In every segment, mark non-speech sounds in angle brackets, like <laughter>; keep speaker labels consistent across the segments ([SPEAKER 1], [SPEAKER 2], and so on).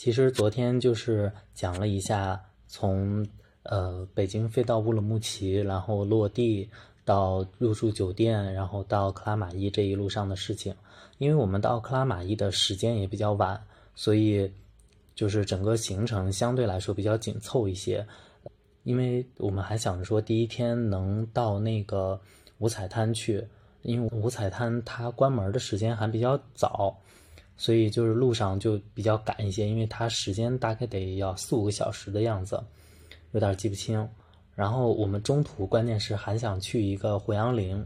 [SPEAKER 1] 其实昨天就是讲了一下从呃北京飞到乌鲁木齐，然后落地到入住酒店，然后到克拉玛依这一路上的事情。因为我们到克拉玛依的时间也比较晚，所以就是整个行程相对来说比较紧凑一些。因为我们还想着说第一天能到那个五彩滩去，因为五彩滩它关门的时间还比较早。所以就是路上就比较赶一些，因为它时间大概得要四五个小时的样子，有点记不清。然后我们中途关键是还想去一个胡杨林，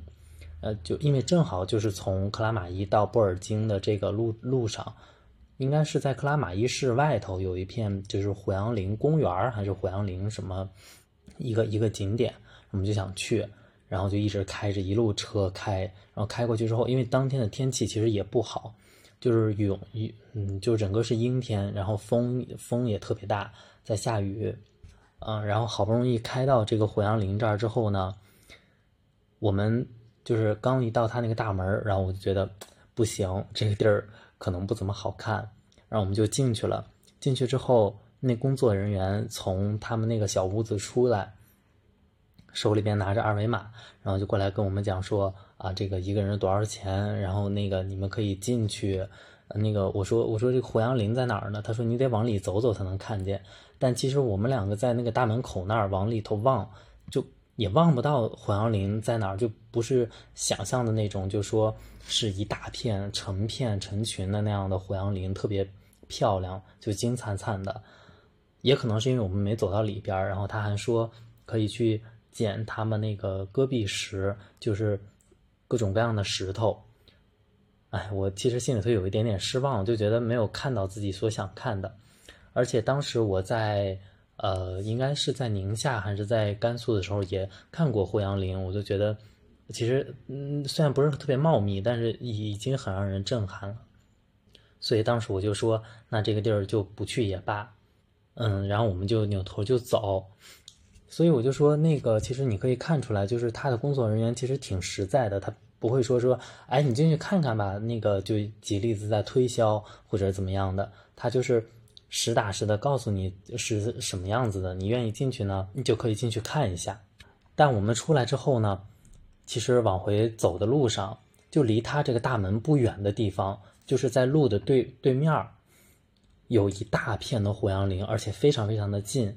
[SPEAKER 1] 呃，就因为正好就是从克拉玛依到布尔津的这个路路上，应该是在克拉玛依市外头有一片就是胡杨林公园还是胡杨林什么一个一个景点，我们就想去，然后就一直开着一路车开，然后开过去之后，因为当天的天气其实也不好。就是涌一嗯，就整个是阴天，然后风风也特别大，在下雨，嗯，然后好不容易开到这个火阳林这儿之后呢，我们就是刚一到他那个大门，然后我就觉得不行，这个地儿可能不怎么好看，然后我们就进去了。进去之后，那工作人员从他们那个小屋子出来，手里边拿着二维码，然后就过来跟我们讲说。啊，这个一个人多少钱？然后那个你们可以进去。那个我说我说这胡杨林在哪儿呢？他说你得往里走走才能看见。但其实我们两个在那个大门口那儿往里头望，就也望不到胡杨林在哪儿，就不是想象的那种，就说是一大片成片成群的那样的胡杨林，特别漂亮，就金灿灿的。也可能是因为我们没走到里边儿然后他还说可以去捡他们那个戈壁石，就是。各种各样的石头，哎，我其实心里头有一点点失望，就觉得没有看到自己所想看的。而且当时我在呃，应该是在宁夏还是在甘肃的时候也看过胡杨林，我就觉得其实嗯，虽然不是特别茂密，但是已经很让人震撼了。所以当时我就说，那这个地儿就不去也罢。嗯，然后我们就扭头就走。所以我就说，那个其实你可以看出来，就是他的工作人员其实挺实在的，他不会说说，哎，你进去看看吧，那个就举例子在推销或者怎么样的，他就是实打实的告诉你是什么样子的，你愿意进去呢，你就可以进去看一下。但我们出来之后呢，其实往回走的路上，就离他这个大门不远的地方，就是在路的对对面有一大片的胡杨林，而且非常非常的近。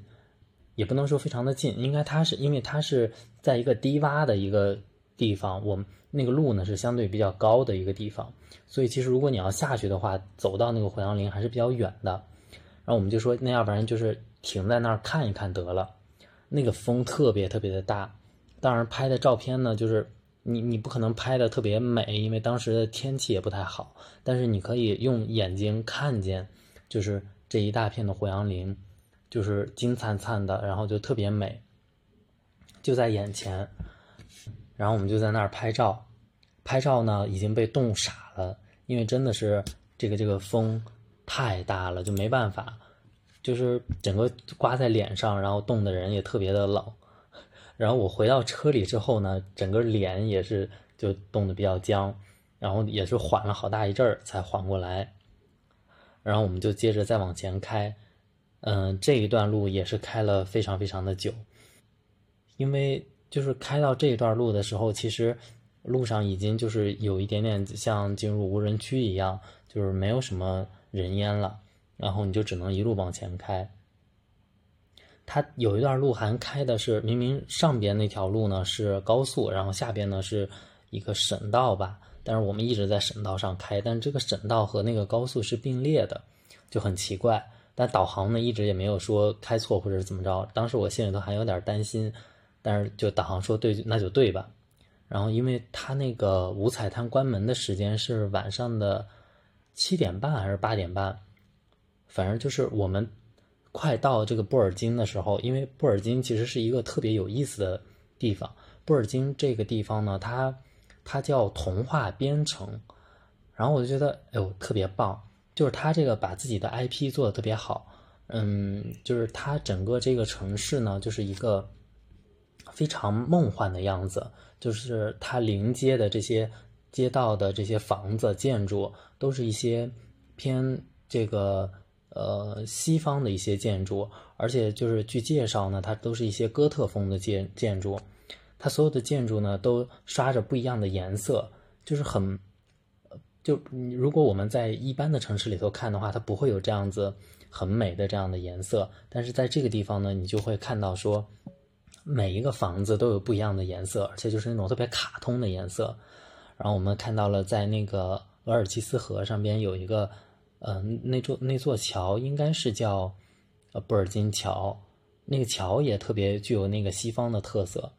[SPEAKER 1] 也不能说非常的近，应该它是因为它是在一个低洼的一个地方，我们那个路呢是相对比较高的一个地方，所以其实如果你要下去的话，走到那个胡杨林还是比较远的。然后我们就说，那要不然就是停在那儿看一看得了。那个风特别特别的大，当然拍的照片呢，就是你你不可能拍的特别美，因为当时的天气也不太好，但是你可以用眼睛看见，就是这一大片的胡杨林。就是金灿灿的，然后就特别美，就在眼前。然后我们就在那儿拍照，拍照呢已经被冻傻了，因为真的是这个这个风太大了，就没办法，就是整个刮在脸上，然后冻的人也特别的冷。<laughs> 然后我回到车里之后呢，整个脸也是就冻得比较僵，然后也是缓了好大一阵儿才缓过来。然后我们就接着再往前开。嗯，这一段路也是开了非常非常的久，因为就是开到这一段路的时候，其实路上已经就是有一点点像进入无人区一样，就是没有什么人烟了，然后你就只能一路往前开。它有一段路还开的是明明上边那条路呢是高速，然后下边呢是一个省道吧，但是我们一直在省道上开，但这个省道和那个高速是并列的，就很奇怪。但导航呢，一直也没有说开错或者是怎么着。当时我心里头还有点担心，但是就导航说对，那就对吧。然后因为他那个五彩滩关门的时间是晚上的七点半还是八点半，反正就是我们快到这个布尔津的时候，因为布尔津其实是一个特别有意思的地方。布尔津这个地方呢，它它叫童话边城，然后我就觉得哎呦特别棒。就是他这个把自己的 IP 做的特别好，嗯，就是他整个这个城市呢，就是一个非常梦幻的样子。就是它临街的这些街道的这些房子建筑，都是一些偏这个呃西方的一些建筑，而且就是据介绍呢，它都是一些哥特风的建建筑，它所有的建筑呢都刷着不一样的颜色，就是很呃，就如果我们在一般的城市里头看的话，它不会有这样子很美的这样的颜色，但是在这个地方呢，你就会看到说。每一个房子都有不一样的颜色，而且就是那种特别卡通的颜色。然后我们看到了，在那个额尔齐斯河上边有一个，呃，那座那座桥应该是叫呃布尔金桥。那个桥也特别具有那个西方的特色，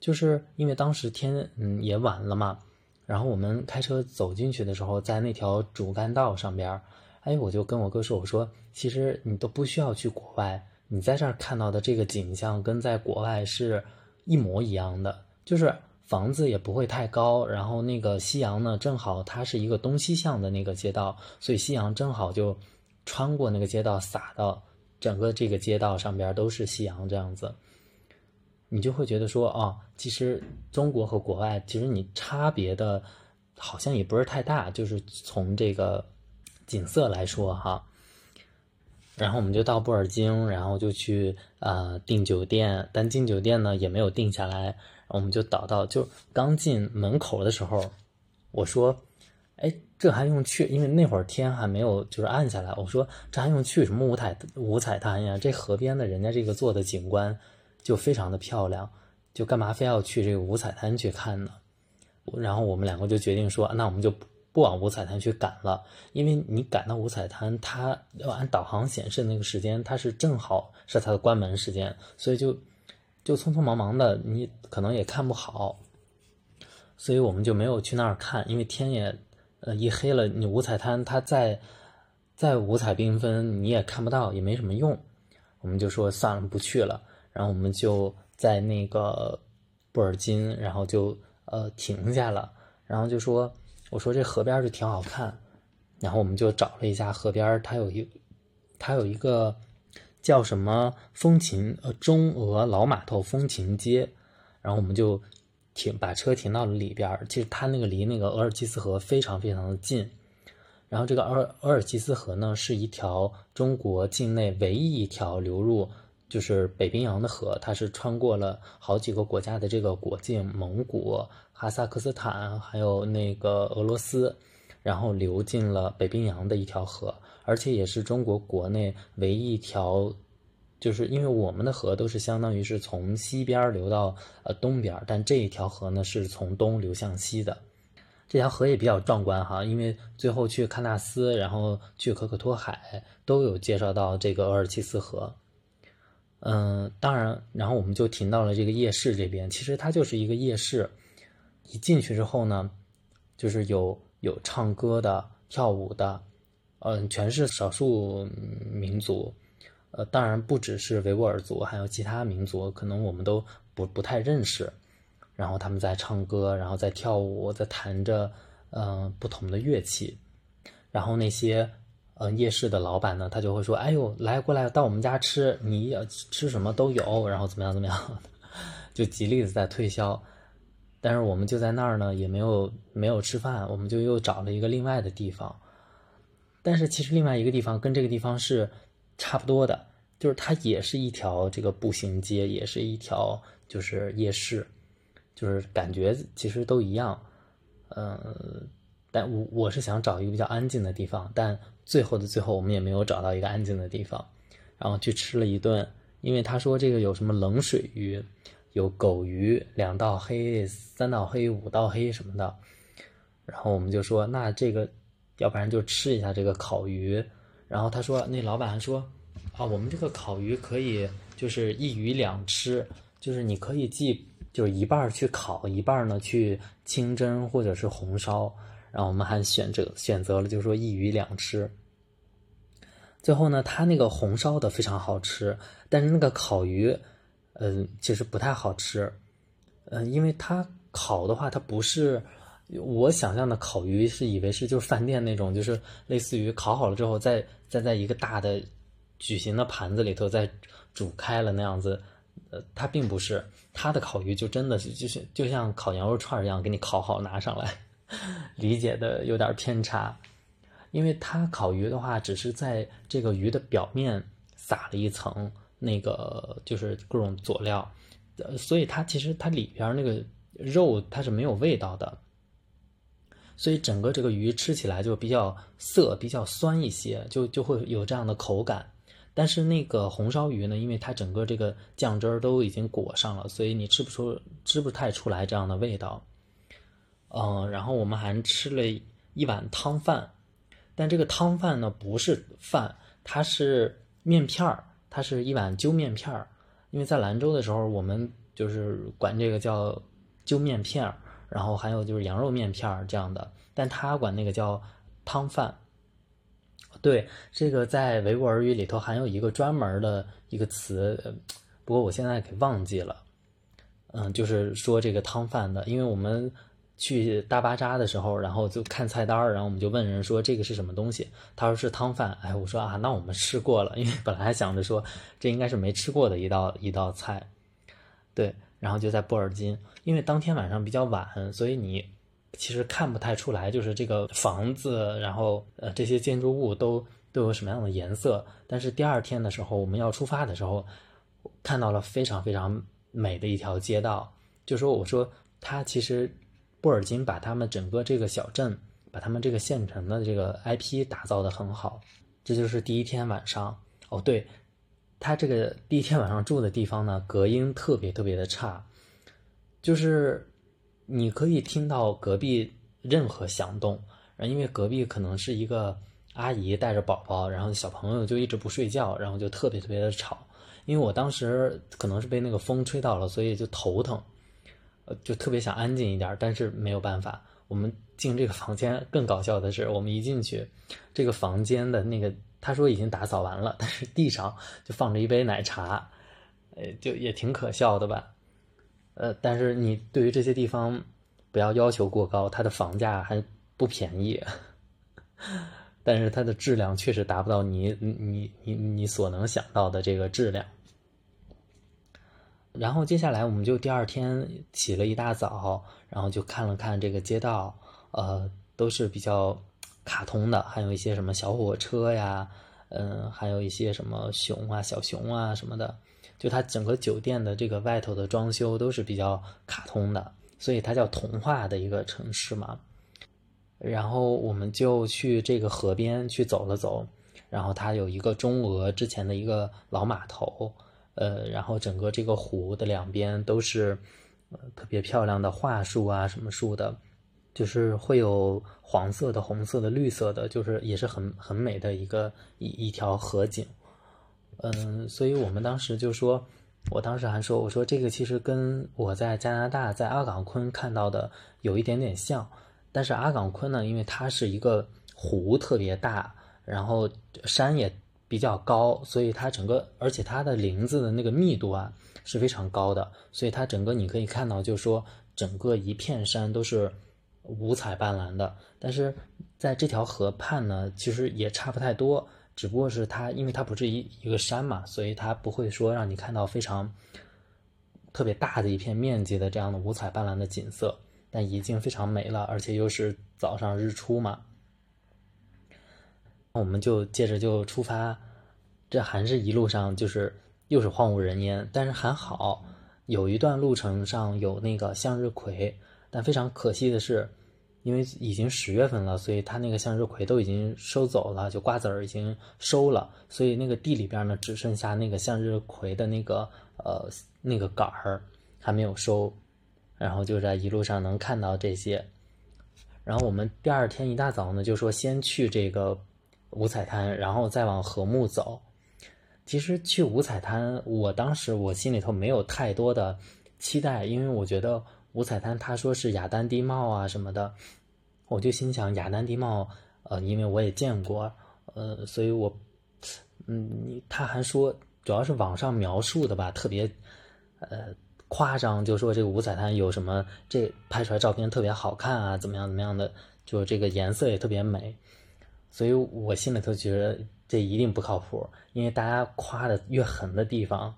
[SPEAKER 1] 就是因为当时天嗯也晚了嘛。然后我们开车走进去的时候，在那条主干道上边，哎，我就跟我哥说，我说其实你都不需要去国外。你在这儿看到的这个景象跟在国外是一模一样的，就是房子也不会太高，然后那个夕阳呢，正好它是一个东西向的那个街道，所以夕阳正好就穿过那个街道，洒到整个这个街道上边都是夕阳这样子，你就会觉得说，哦，其实中国和国外其实你差别的好像也不是太大，就是从这个景色来说哈。然后我们就到布尔津，然后就去呃订酒店，但订酒店呢也没有定下来。我们就倒到就刚进门口的时候，我说：“哎，这还用去？因为那会儿天还没有就是暗下来。”我说：“这还用去什么五彩五彩滩呀？这河边的人家这个做的景观就非常的漂亮，就干嘛非要去这个五彩滩去看呢？”然后我们两个就决定说：“那我们就。”不往五彩滩去赶了，因为你赶到五彩滩，它要按导航显示那个时间，它是正好是它的关门时间，所以就就匆匆忙忙的，你可能也看不好，所以我们就没有去那儿看，因为天也呃一黑了，你五彩滩它再再五彩缤纷，你也看不到，也没什么用，我们就说算了，不去了。然后我们就在那个布尔津，然后就呃停下了，然后就说。我说这河边就挺好看，然后我们就找了一下河边，它有一，它有一个叫什么风情呃中俄老码头风情街，然后我们就停把车停到了里边。其实它那个离那个额尔齐斯河非常非常的近，然后这个额额尔齐斯河呢是一条中国境内唯一一条流入就是北冰洋的河，它是穿过了好几个国家的这个国境，蒙古。哈萨克斯坦还有那个俄罗斯，然后流进了北冰洋的一条河，而且也是中国国内唯一一条，就是因为我们的河都是相当于是从西边流到呃东边，但这一条河呢是从东流向西的。这条河也比较壮观哈，因为最后去喀纳斯，然后去可可托海都有介绍到这个额尔齐斯河。嗯，当然，然后我们就停到了这个夜市这边，其实它就是一个夜市。一进去之后呢，就是有有唱歌的、跳舞的，嗯，全是少数民族，呃，当然不只是维吾尔族，还有其他民族，可能我们都不不太认识。然后他们在唱歌，然后在跳舞，在弹着嗯不同的乐器。然后那些嗯夜市的老板呢，他就会说：“哎呦，来过来到我们家吃，你要吃什么都有。”然后怎么样怎么样，<laughs> 就极力的在推销。但是我们就在那儿呢，也没有没有吃饭，我们就又找了一个另外的地方。但是其实另外一个地方跟这个地方是差不多的，就是它也是一条这个步行街，也是一条就是夜市，就是感觉其实都一样。嗯，但我我是想找一个比较安静的地方，但最后的最后我们也没有找到一个安静的地方，然后去吃了一顿，因为他说这个有什么冷水鱼。有狗鱼两道黑三道黑五道黑什么的，然后我们就说那这个，要不然就吃一下这个烤鱼。然后他说那老板还说啊，我们这个烤鱼可以就是一鱼两吃，就是你可以既就是一半去烤，一半呢去清蒸或者是红烧。然后我们还选择选择了就是说一鱼两吃。最后呢，他那个红烧的非常好吃，但是那个烤鱼。嗯，其实不太好吃，嗯，因为它烤的话，它不是我想象的烤鱼，是以为是就是饭店那种，就是类似于烤好了之后，再再在一个大的矩形的盘子里头再煮开了那样子，呃，它并不是，它的烤鱼就真的是就是就像烤羊肉串一样，给你烤好拿上来，<laughs> 理解的有点偏差。因为它烤鱼的话，只是在这个鱼的表面撒了一层那个就是各种佐料，呃，所以它其实它里边那个肉它是没有味道的，所以整个这个鱼吃起来就比较涩、比较酸一些，就就会有这样的口感。但是那个红烧鱼呢，因为它整个这个酱汁儿都已经裹上了，所以你吃不出、吃不太出来这样的味道。嗯，然后我们还吃了一碗汤饭。但这个汤饭呢，不是饭，它是面片儿，它是一碗揪面片儿。因为在兰州的时候，我们就是管这个叫揪面片儿，然后还有就是羊肉面片儿这样的，但他管那个叫汤饭。对，这个在维吾尔语里头还有一个专门的一个词，不过我现在给忘记了。嗯，就是说这个汤饭的，因为我们。去大巴扎的时候，然后就看菜单然后我们就问人说这个是什么东西？他说是汤饭。哎，我说啊，那我们吃过了，因为本来还想着说这应该是没吃过的一道一道菜。对，然后就在布尔津，因为当天晚上比较晚，所以你其实看不太出来，就是这个房子，然后呃这些建筑物都都有什么样的颜色。但是第二天的时候，我们要出发的时候，看到了非常非常美的一条街道。就说我说它其实。布尔津把他们整个这个小镇，把他们这个县城的这个 IP 打造的很好，这就是第一天晚上。哦，对，他这个第一天晚上住的地方呢，隔音特别特别的差，就是你可以听到隔壁任何响动，因为隔壁可能是一个阿姨带着宝宝，然后小朋友就一直不睡觉，然后就特别特别的吵。因为我当时可能是被那个风吹到了，所以就头疼。就特别想安静一点，但是没有办法。我们进这个房间，更搞笑的是，我们一进去，这个房间的那个他说已经打扫完了，但是地上就放着一杯奶茶，呃，就也挺可笑的吧。呃，但是你对于这些地方不要要求过高，它的房价还不便宜，<laughs> 但是它的质量确实达不到你你你你所能想到的这个质量。然后接下来我们就第二天起了一大早，然后就看了看这个街道，呃，都是比较卡通的，还有一些什么小火车呀，嗯，还有一些什么熊啊、小熊啊什么的，就它整个酒店的这个外头的装修都是比较卡通的，所以它叫童话的一个城市嘛。然后我们就去这个河边去走了走，然后它有一个中俄之前的一个老码头。呃，然后整个这个湖的两边都是，呃，特别漂亮的桦树啊，什么树的，就是会有黄色的、红色的、绿色的，就是也是很很美的一个一一条河景。嗯，所以我们当时就说，我当时还说，我说这个其实跟我在加拿大在阿岗昆看到的有一点点像，但是阿岗昆呢，因为它是一个湖特别大，然后山也。比较高，所以它整个，而且它的林子的那个密度啊是非常高的，所以它整个你可以看到，就是说整个一片山都是五彩斑斓的。但是在这条河畔呢，其实也差不太多，只不过是它，因为它不是一一个山嘛，所以它不会说让你看到非常特别大的一片面积的这样的五彩斑斓的景色，但已经非常美了，而且又是早上日出嘛。我们就接着就出发，这还是一路上就是又是荒无人烟，但是还好有一段路程上有那个向日葵，但非常可惜的是，因为已经十月份了，所以它那个向日葵都已经收走了，就瓜子儿已经收了，所以那个地里边呢只剩下那个向日葵的那个呃那个杆儿还没有收，然后就在一路上能看到这些，然后我们第二天一大早呢就说先去这个。五彩滩，然后再往禾木走。其实去五彩滩，我当时我心里头没有太多的期待，因为我觉得五彩滩他说是雅丹地貌啊什么的，我就心想雅丹地貌，呃，因为我也见过，呃，所以我，嗯，你他还说主要是网上描述的吧，特别，呃，夸张，就说这个五彩滩有什么，这拍出来照片特别好看啊，怎么样怎么样的，就这个颜色也特别美。所以我心里头觉得这一定不靠谱，因为大家夸的越狠的地方，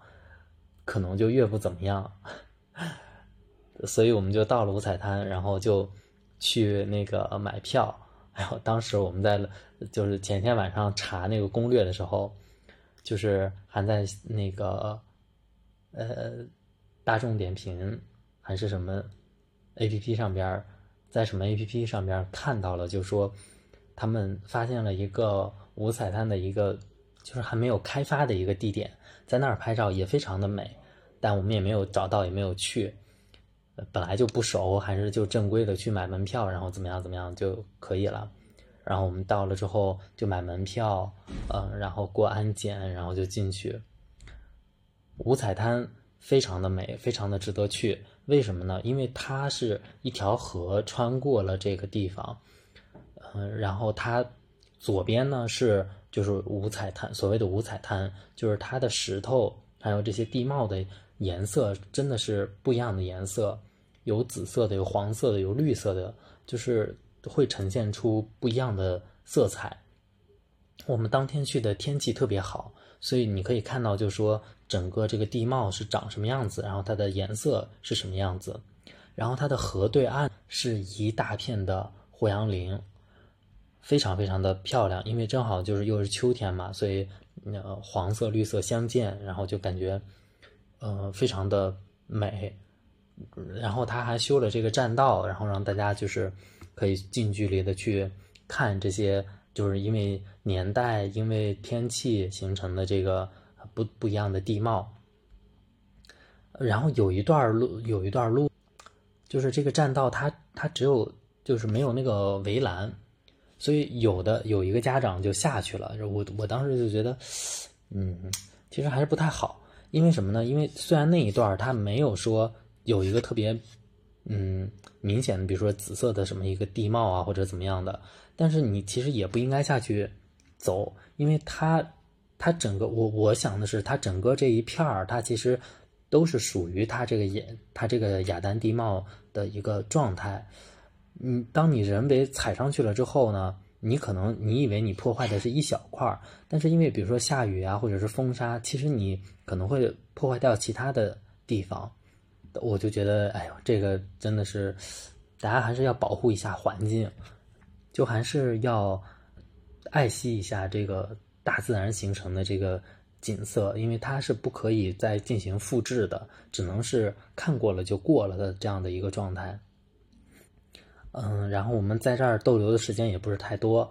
[SPEAKER 1] 可能就越不怎么样。<laughs> 所以我们就到了五彩滩，然后就去那个买票。然后当时我们在就是前天晚上查那个攻略的时候，就是还在那个呃大众点评还是什么 A P P 上边，在什么 A P P 上边看到了，就说他们发现了一个五彩滩的一个就是还没有开发的一个地点，在那儿拍照也非常的美，但我们也没有找到，也没有去。本来就不熟，还是就正规的去买门票，然后怎么样怎么样就可以了。然后我们到了之后就买门票，嗯，然后过安检，然后就进去。五彩滩非常的美，非常的值得去。为什么呢？因为它是一条河穿过了这个地方，嗯，然后它左边呢是就是五彩滩，所谓的五彩滩就是它的石头还有这些地貌的颜色真的是不一样的颜色。有紫色的，有黄色的，有绿色的，就是会呈现出不一样的色彩。我们当天去的天气特别好，所以你可以看到，就是说整个这个地貌是长什么样子，然后它的颜色是什么样子，然后它的河对岸是一大片的胡杨林，非常非常的漂亮。因为正好就是又是秋天嘛，所以呃黄色绿色相间，然后就感觉呃非常的美。然后他还修了这个栈道，然后让大家就是可以近距离的去看这些，就是因为年代、因为天气形成的这个不不一样的地貌。然后有一段路，有一段路，就是这个栈道，它它只有就是没有那个围栏，所以有的有一个家长就下去了。我我当时就觉得，嗯，其实还是不太好，因为什么呢？因为虽然那一段他没有说。有一个特别，嗯，明显的，比如说紫色的什么一个地貌啊，或者怎么样的，但是你其实也不应该下去走，因为它，它整个，我我想的是，它整个这一片儿，它其实都是属于它这个雅，它这个雅丹地貌的一个状态。嗯，当你人为踩上去了之后呢，你可能你以为你破坏的是一小块儿，但是因为比如说下雨啊，或者是风沙，其实你可能会破坏掉其他的地方。我就觉得，哎呦，这个真的是，大家还是要保护一下环境，就还是要爱惜一下这个大自然形成的这个景色，因为它是不可以再进行复制的，只能是看过了就过了的这样的一个状态。嗯，然后我们在这儿逗留的时间也不是太多，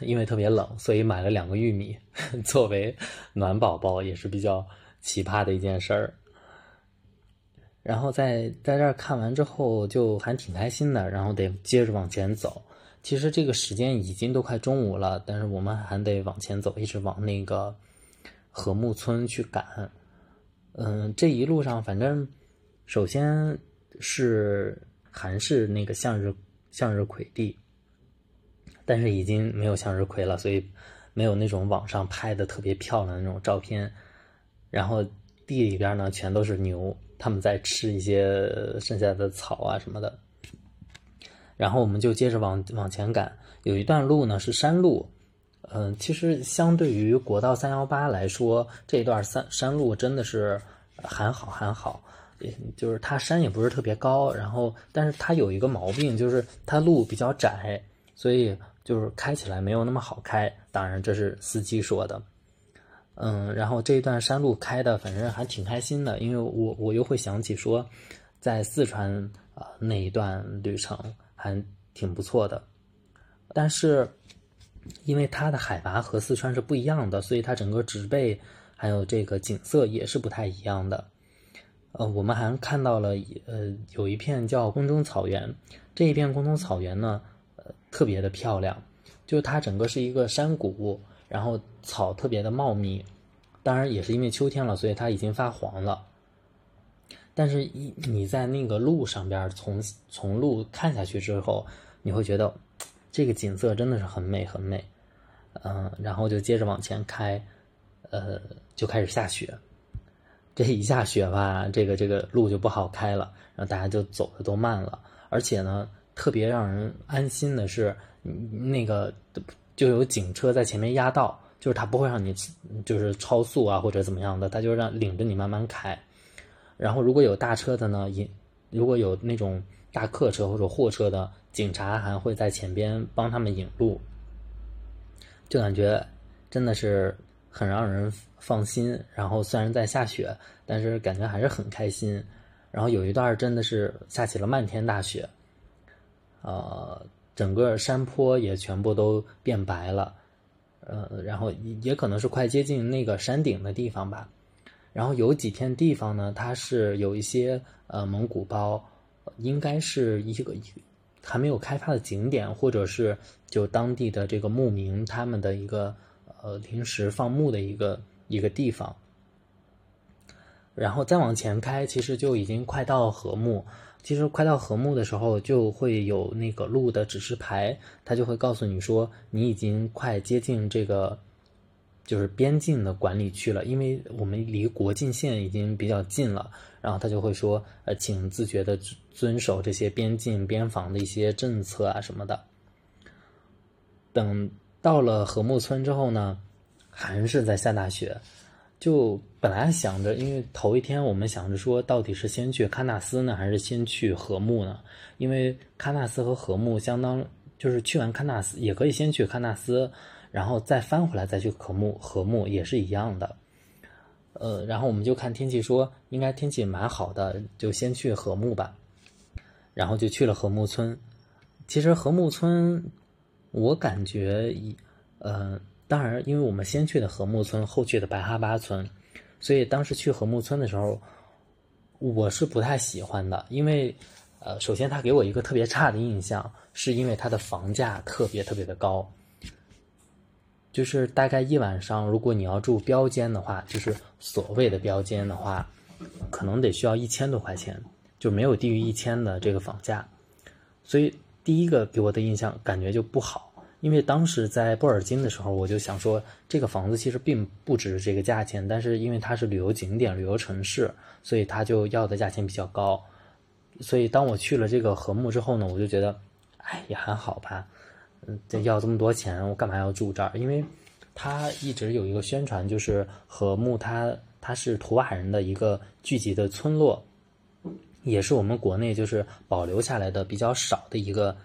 [SPEAKER 1] 因为特别冷，所以买了两个玉米 <laughs> 作为暖宝宝，也是比较奇葩的一件事儿。然后在在这儿看完之后，就还挺开心的。然后得接着往前走。其实这个时间已经都快中午了，但是我们还得往前走，一直往那个和睦村去赶。嗯，这一路上反正首先是还是那个向日向日葵地，但是已经没有向日葵了，所以没有那种网上拍的特别漂亮的那种照片。然后地里边呢，全都是牛。他们在吃一些剩下的草啊什么的，然后我们就接着往往前赶。有一段路呢是山路，嗯，其实相对于国道三幺八来说，这段山山路真的是还好还好，就是它山也不是特别高，然后但是它有一个毛病，就是它路比较窄，所以就是开起来没有那么好开。当然这是司机说的。嗯，然后这一段山路开的，反正还挺开心的，因为我我又会想起说，在四川啊那一段旅程还挺不错的，但是因为它的海拔和四川是不一样的，所以它整个植被还有这个景色也是不太一样的。呃，我们还看到了呃有一片叫宫中草原，这一片宫中草原呢，呃特别的漂亮，就是它整个是一个山谷。然后草特别的茂密，当然也是因为秋天了，所以它已经发黄了。但是，一你在那个路上边从从路看下去之后，你会觉得这个景色真的是很美很美。嗯，然后就接着往前开，呃，就开始下雪。这一下雪吧，这个这个路就不好开了，然后大家就走的都慢了。而且呢，特别让人安心的是，那个。就有警车在前面压道，就是他不会让你就是超速啊或者怎么样的，他就让领着你慢慢开。然后如果有大车的呢，也如果有那种大客车或者货车的警察还会在前边帮他们引路，就感觉真的是很让人放心。然后虽然在下雪，但是感觉还是很开心。然后有一段真的是下起了漫天大雪，呃，整个山坡也全部都变白了，呃，然后也可能是快接近那个山顶的地方吧。然后有几片地方呢，它是有一些呃蒙古包。应该是一个还没有开发的景点，或者是就当地的这个牧民他们的一个呃临时放牧的一个一个地方。然后再往前开，其实就已经快到禾木。其实快到禾木的时候，就会有那个路的指示牌，它就会告诉你说你已经快接近这个。就是边境的管理区了，因为我们离国境线已经比较近了，然后他就会说，呃，请自觉的遵守这些边境边防的一些政策啊什么的。等到了禾木村之后呢，还是在下大雪。就本来想着，因为头一天我们想着说，到底是先去喀纳斯呢，还是先去禾木呢？因为喀纳斯和禾木相当，就是去完喀纳斯也可以先去喀纳斯。然后再翻回来再去禾木，禾木也是一样的。呃，然后我们就看天气，说应该天气蛮好的，就先去禾木吧。然后就去了禾木村。其实禾木村，我感觉，呃，当然，因为我们先去的禾木村，后去的白哈巴村，所以当时去禾木村的时候，我是不太喜欢的，因为，呃，首先他给我一个特别差的印象，是因为它的房价特别特别的高。就是大概一晚上，如果你要住标间的话，就是所谓的标间的话，可能得需要一千多块钱，就没有低于一千的这个房价。所以第一个给我的印象感觉就不好，因为当时在布尔津的时候，我就想说这个房子其实并不值这个价钱，但是因为它是旅游景点、旅游城市，所以它就要的价钱比较高。所以当我去了这个禾木之后呢，我就觉得，哎，也还好吧。嗯，这要这么多钱，我干嘛要住这儿？因为，他一直有一个宣传，就是禾木，它它是图瓦人的一个聚集的村落，也是我们国内就是保留下来的比较少的一个，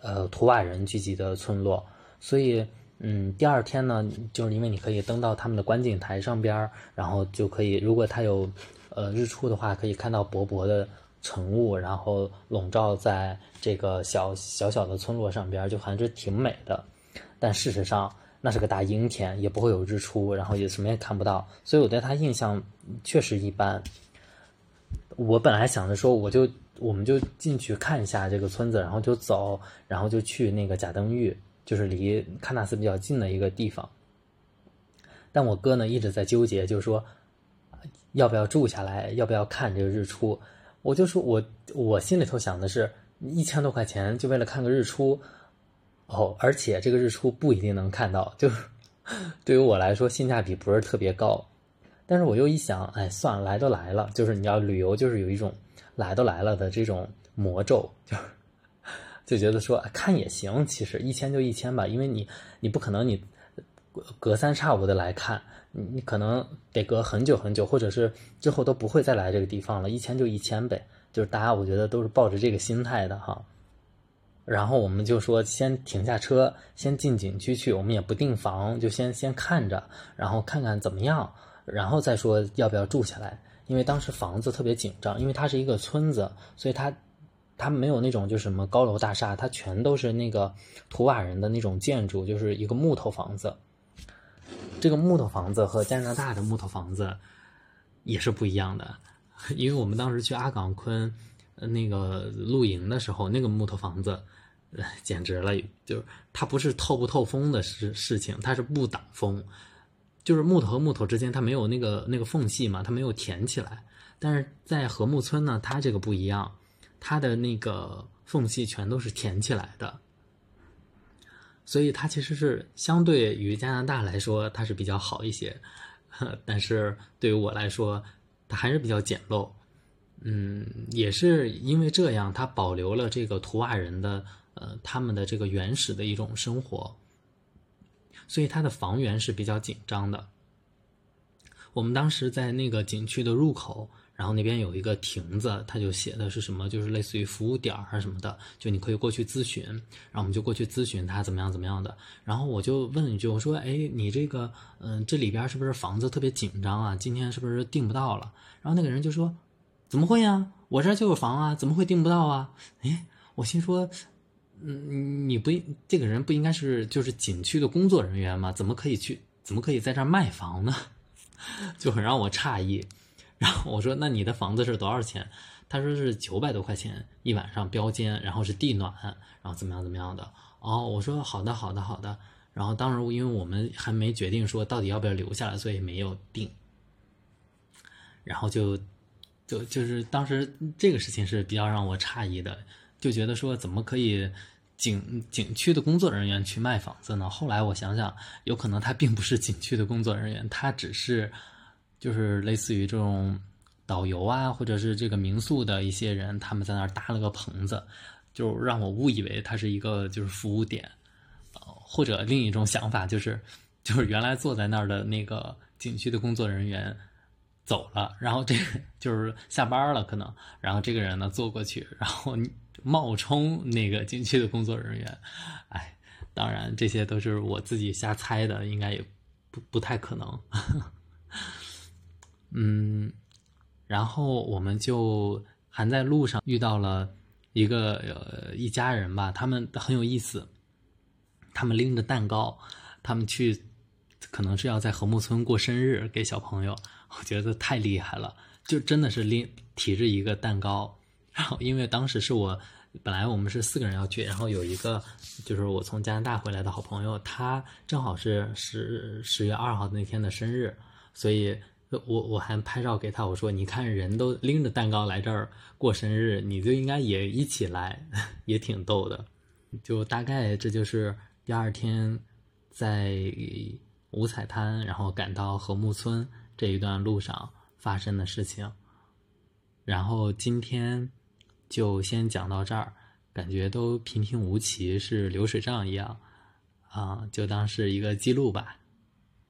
[SPEAKER 1] 呃，图瓦人聚集的村落。所以，嗯，第二天呢，就是因为你可以登到他们的观景台上边然后就可以，如果它有，呃，日出的话，可以看到薄薄的。晨雾，然后笼罩在这个小小小的村落上边，就还是挺美的。但事实上，那是个大阴天，也不会有日出，然后也什么也看不到。所以我对他印象确实一般。我本来想着说，我就我们就进去看一下这个村子，然后就走，然后就去那个贾登峪，就是离喀纳斯比较近的一个地方。但我哥呢一直在纠结，就是说要不要住下来，要不要看这个日出。我就说，我我心里头想的是，一千多块钱就为了看个日出，哦，而且这个日出不一定能看到，就 <laughs> 对于我来说性价比不是特别高。但是我又一想，哎，算了，来都来了，就是你要旅游，就是有一种来都来了的这种魔咒，就就觉得说看也行，其实一千就一千吧，因为你你不可能你隔三差五的来看。你你可能得隔很久很久，或者是之后都不会再来这个地方了。一千就一千呗，就是大家我觉得都是抱着这个心态的哈。然后我们就说先停下车，先进景区去，我们也不订房，就先先看着，然后看看怎么样，然后再说要不要住下来。因为当时房子特别紧张，因为它是一个村子，所以它它没有那种就是什么高楼大厦，它全都是那个图瓦人的那种建筑，就是一个木头房子。这个木头房子和加拿大的木头房子也是不一样的，<laughs> 因为我们当时去阿岗昆那个露营的时候，那个木头房子简直了，就是它不是透不透风的事事情，它是不挡风，就是木头和木头之间它没有那个那个缝隙嘛，它没有填起来。但是在禾木村呢，它这个不一样，它的那个缝隙全都是填起来的。所以它其实是相对于加拿大来说，它是比较好一些，<laughs> 但是对于我来说，它还是比较简陋。嗯，也是因为这样，它保留了这个图瓦人的呃他们的这个原始的一种生活，所以它的房源是比较紧张的。我们当时在那个景区的入口，然后那边有一个亭子，他就写的是什么，就是类似于服务点儿什么的，就你可以过去咨询。然后我们就过去咨询他怎么样怎么样的。然后我就问一句，我说：“哎，你这个，嗯，这里边是不是房子特别紧张啊？今天是不是订不到了？”然后那个人就说：“怎么会呀？我这儿就有房啊，怎么会订不到啊？”哎，我心说：“嗯，你不这个人不应该是就是景区的工作人员吗？怎么可以去？怎么可以在这儿卖房呢？” <laughs> 就很让我诧异。然后我说：“那你的房子是多少钱？”他说是九百多块钱一晚上标间，然后是地暖，然后怎么样怎么样的。哦，我说好的好的好的。然后当时因为我们还没决定说到底要不要留下来，所以没有定。然后就就就是当时这个事情是比较让我诧异的，就觉得说怎么可以景景区的工作人员去卖房子呢？后来我想想，有可能他并不是景区的工作人员，他只是。就是类似于这种导游啊，或者是这个民宿的一些人，他们在那儿搭了个棚子，就让我误以为他是一个就是服务点，呃，或者另一种想法就是，就是原来坐在那儿的那个景区的工作人员走了，然后这 <laughs> 就是下班了可能，然后这个人呢坐过去，然后冒充那个景区的工作人员，哎，当然这些都是我自己瞎猜的，应该也不不太可能。<laughs> 嗯，然后我们就还在路上遇到了一个呃一家人吧，他们很有意思，他们拎着蛋糕，他们去可能是要在和睦村过生日给小朋友，我觉得太厉害了，就真的是拎提着一个蛋糕，然后因为当时是我本来我们是四个人要去，然后有一个就是我从加拿大回来的好朋友，他正好是十十月二号那天的生日，所以。我我还拍照给他，我说你看人都拎着蛋糕来这儿过生日，你就应该也一起来，<laughs> 也挺逗的。就大概这就是第二天在五彩滩，然后赶到和睦村这一段路上发生的事情。然后今天就先讲到这儿，感觉都平平无奇，是流水账一样啊，就当是一个记录吧。